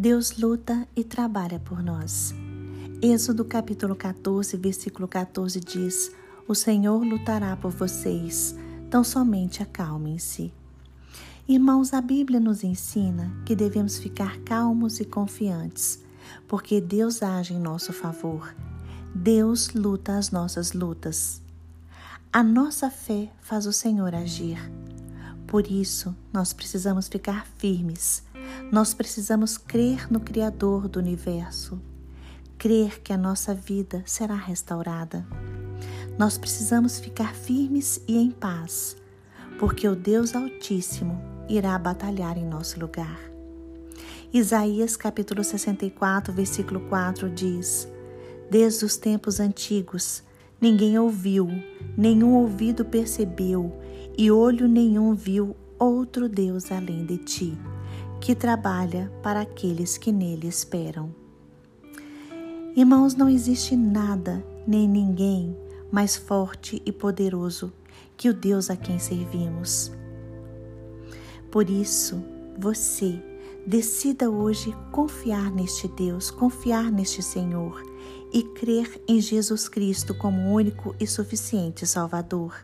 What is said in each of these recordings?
Deus luta e trabalha por nós. Êxodo capítulo 14, versículo 14 diz: O Senhor lutará por vocês, tão somente acalmem-se. Irmãos, a Bíblia nos ensina que devemos ficar calmos e confiantes, porque Deus age em nosso favor. Deus luta as nossas lutas. A nossa fé faz o Senhor agir. Por isso, nós precisamos ficar firmes. Nós precisamos crer no Criador do universo, crer que a nossa vida será restaurada. Nós precisamos ficar firmes e em paz, porque o Deus Altíssimo irá batalhar em nosso lugar. Isaías capítulo 64, versículo 4 diz: Desde os tempos antigos, ninguém ouviu, nenhum ouvido percebeu, e olho nenhum viu outro Deus além de ti, que trabalha para aqueles que nele esperam. Irmãos, não existe nada nem ninguém mais forte e poderoso que o Deus a quem servimos. Por isso, você decida hoje confiar neste Deus, confiar neste Senhor e crer em Jesus Cristo como único e suficiente Salvador.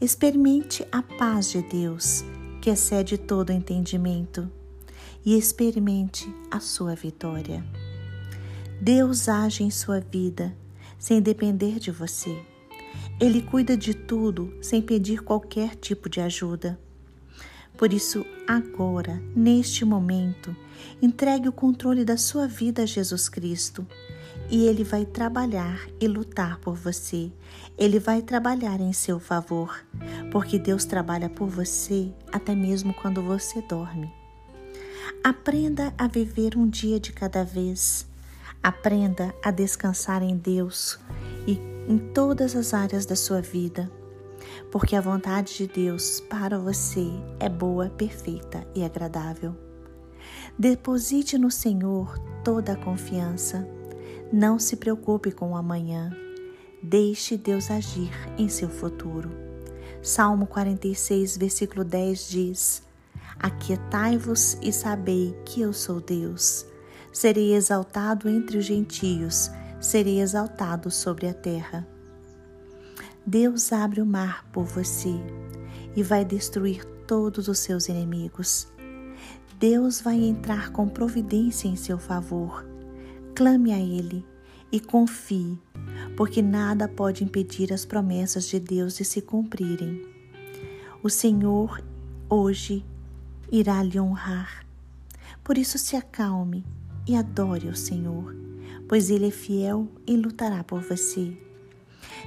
Experimente a paz de Deus, que excede todo entendimento, e experimente a sua vitória. Deus age em sua vida sem depender de você. Ele cuida de tudo sem pedir qualquer tipo de ajuda. Por isso, agora, neste momento, entregue o controle da sua vida a Jesus Cristo e Ele vai trabalhar e lutar por você. Ele vai trabalhar em seu favor, porque Deus trabalha por você até mesmo quando você dorme. Aprenda a viver um dia de cada vez. Aprenda a descansar em Deus e em todas as áreas da sua vida, porque a vontade de Deus para você é boa, perfeita e agradável. Deposite no Senhor toda a confiança não se preocupe com o amanhã. Deixe Deus agir em seu futuro. Salmo 46, versículo 10 diz: Aquietai-vos e sabei que eu sou Deus. Serei exaltado entre os gentios, serei exaltado sobre a terra. Deus abre o mar por você e vai destruir todos os seus inimigos. Deus vai entrar com providência em seu favor Clame a Ele e confie, porque nada pode impedir as promessas de Deus de se cumprirem. O Senhor hoje irá lhe honrar. Por isso se acalme e adore o Senhor, pois Ele é fiel e lutará por você.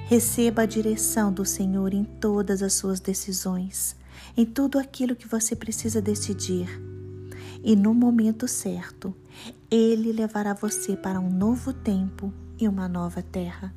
Receba a direção do Senhor em todas as suas decisões, em tudo aquilo que você precisa decidir e no momento certo, Ele levará você para um novo tempo e uma nova terra.